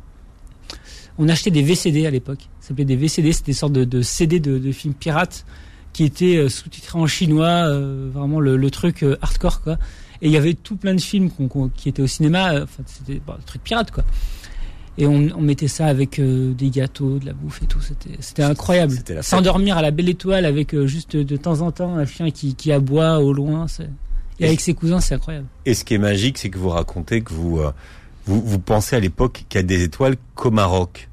Speaker 3: on achetait des VCD à l'époque. S'appelait des VCD, c'était des sortes de, de CD de, de films pirates qui étaient euh, sous-titrés en chinois, euh, vraiment le, le truc euh, hardcore quoi. Et il y avait tout plein de films qui étaient au cinéma, enfin c'était bah, des trucs pirates quoi. Et on, on mettait ça avec euh, des gâteaux, de la bouffe et tout. C'était, incroyable. S'endormir à la belle étoile avec juste de temps en temps un chien qui, qui aboie au loin. Et avec ses cousins, c'est incroyable.
Speaker 2: Et ce qui est magique, c'est que vous racontez que vous, vous, vous pensez à l'époque qu'il y a des étoiles qu'au Maroc.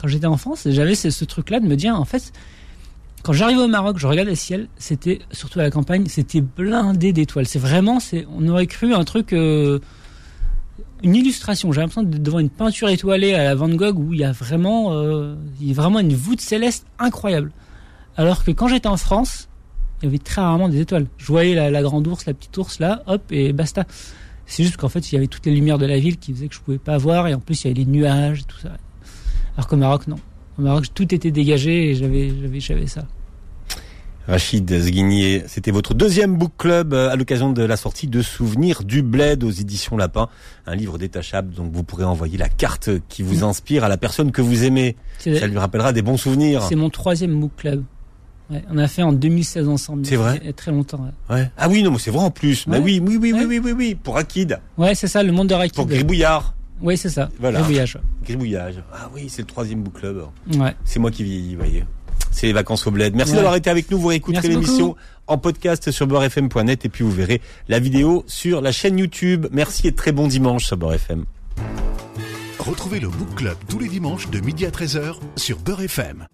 Speaker 3: Quand j'étais en France, j'avais ce, truc-là de me dire, en fait, quand j'arrivais au Maroc, je regardais le ciel, c'était, surtout à la campagne, c'était blindé d'étoiles. C'est vraiment, on aurait cru un truc, euh, une illustration. J'ai l'impression d'être devant une peinture étoilée à la Van Gogh où il y a vraiment, euh, il y a vraiment une voûte céleste incroyable. Alors que quand j'étais en France, il y avait très rarement des étoiles. Je voyais la, grande ours, la petite ours là, hop, et basta. C'est juste qu'en fait, il y avait toutes les lumières de la ville qui faisaient que je pouvais pas voir, et en plus, il y avait les nuages tout ça. Alors qu'au Maroc, non. Au Maroc, tout était dégagé et j'avais, j'avais, j'avais ça.
Speaker 2: Rachid Zguignier, c'était votre deuxième book club euh, à l'occasion de la sortie de Souvenirs du Bled aux éditions Lapin, un livre détachable donc vous pourrez envoyer la carte qui vous inspire à la personne que vous aimez. Ça lui rappellera des bons souvenirs.
Speaker 3: c'est mon troisième book club. Ouais, on a fait en 2016 ensemble.
Speaker 2: C'est vrai
Speaker 3: Très longtemps. Ouais,
Speaker 2: Ouais. Ah oui, non, mais c'est vrai en plus. Mais oui, oui, oui, oui, oui, oui, oui, pour Akid,
Speaker 3: ouais c'est ça, le monde de Rakib.
Speaker 2: pour Gribouillard.
Speaker 3: Ouais, c'est ça.
Speaker 2: Voilà.
Speaker 3: Gribouillage.
Speaker 2: Ah oui, c'est le troisième book club.
Speaker 3: Ouais.
Speaker 2: C'est moi qui vieillis, vous voyez. C'est les vacances au bled. Merci
Speaker 3: Ouais.
Speaker 2: d'avoir été avec nous. Vous réécouterez l'émission en podcast sur beurrefm.net et puis vous verrez la vidéo sur la chaîne YouTube. Merci et très bon dimanche sur Beurre FM.
Speaker 1: Retrouvez le Book Club tous les dimanches de midi à 13h sur Beurre FM.